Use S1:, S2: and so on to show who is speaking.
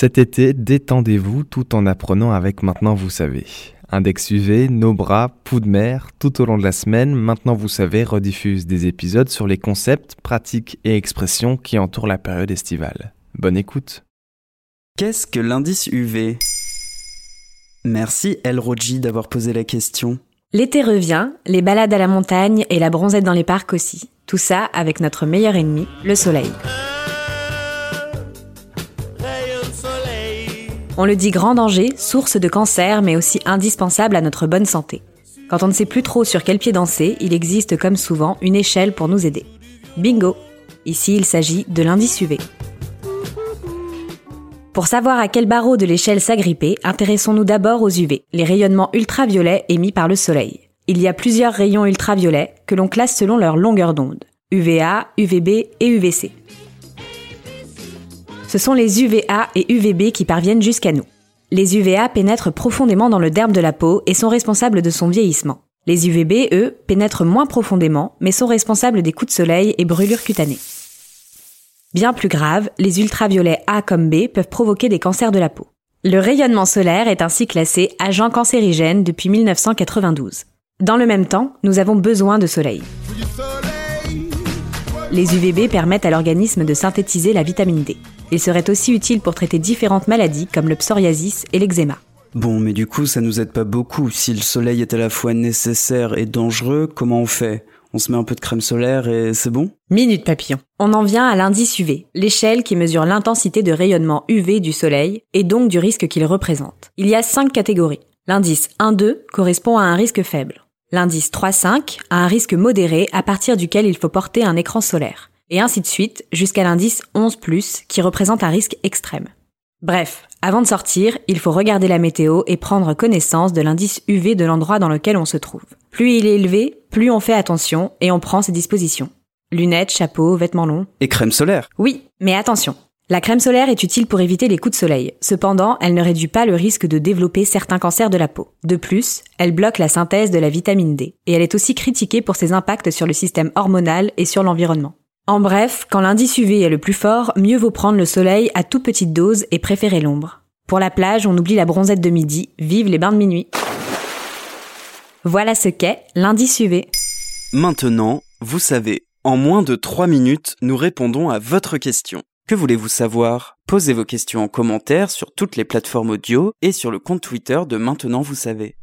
S1: Cet été, détendez-vous tout en apprenant avec Maintenant Vous savez. Index UV, nos bras, poux de mer, tout au long de la semaine, Maintenant Vous savez rediffuse des épisodes sur les concepts, pratiques et expressions qui entourent la période estivale. Bonne écoute.
S2: Qu'est-ce que l'indice UV Merci El Roji d'avoir posé la question.
S3: L'été revient, les balades à la montagne et la bronzette dans les parcs aussi. Tout ça avec notre meilleur ennemi, le soleil. On le dit grand danger, source de cancer, mais aussi indispensable à notre bonne santé. Quand on ne sait plus trop sur quel pied danser, il existe comme souvent une échelle pour nous aider. Bingo Ici, il s'agit de l'indice UV. Pour savoir à quel barreau de l'échelle s'agripper, intéressons-nous d'abord aux UV, les rayonnements ultraviolets émis par le soleil. Il y a plusieurs rayons ultraviolets que l'on classe selon leur longueur d'onde. UVA, UVB et UVC ce sont les UVA et UVB qui parviennent jusqu'à nous. Les UVA pénètrent profondément dans le derme de la peau et sont responsables de son vieillissement. Les UVB, eux, pénètrent moins profondément, mais sont responsables des coups de soleil et brûlures cutanées. Bien plus grave, les ultraviolets A comme B peuvent provoquer des cancers de la peau. Le rayonnement solaire est ainsi classé agent cancérigène depuis 1992. Dans le même temps, nous avons besoin de soleil. Les UVB permettent à l'organisme de synthétiser la vitamine D. Il serait aussi utile pour traiter différentes maladies comme le psoriasis et l'eczéma.
S2: Bon, mais du coup, ça nous aide pas beaucoup. Si le soleil est à la fois nécessaire et dangereux, comment on fait? On se met un peu de crème solaire et c'est bon?
S3: Minute papillon. On en vient à l'indice UV, l'échelle qui mesure l'intensité de rayonnement UV du soleil et donc du risque qu'il représente. Il y a cinq catégories. L'indice 1-2 correspond à un risque faible. L'indice 3-5 a un risque modéré à partir duquel il faut porter un écran solaire. Et ainsi de suite jusqu'à l'indice 11+, qui représente un risque extrême. Bref, avant de sortir, il faut regarder la météo et prendre connaissance de l'indice UV de l'endroit dans lequel on se trouve. Plus il est élevé, plus on fait attention et on prend ses dispositions. Lunettes, chapeau, vêtements longs.
S2: Et crème solaire
S3: Oui, mais attention, la crème solaire est utile pour éviter les coups de soleil. Cependant, elle ne réduit pas le risque de développer certains cancers de la peau. De plus, elle bloque la synthèse de la vitamine D. Et elle est aussi critiquée pour ses impacts sur le système hormonal et sur l'environnement. En bref, quand l'indice UV est le plus fort, mieux vaut prendre le soleil à toute petite dose et préférer l'ombre. Pour la plage, on oublie la bronzette de midi, vive les bains de minuit. Voilà ce qu'est l'indice UV.
S2: Maintenant, vous savez, en moins de 3 minutes, nous répondons à votre question. Que voulez-vous savoir? Posez vos questions en commentaire sur toutes les plateformes audio et sur le compte Twitter de Maintenant vous savez.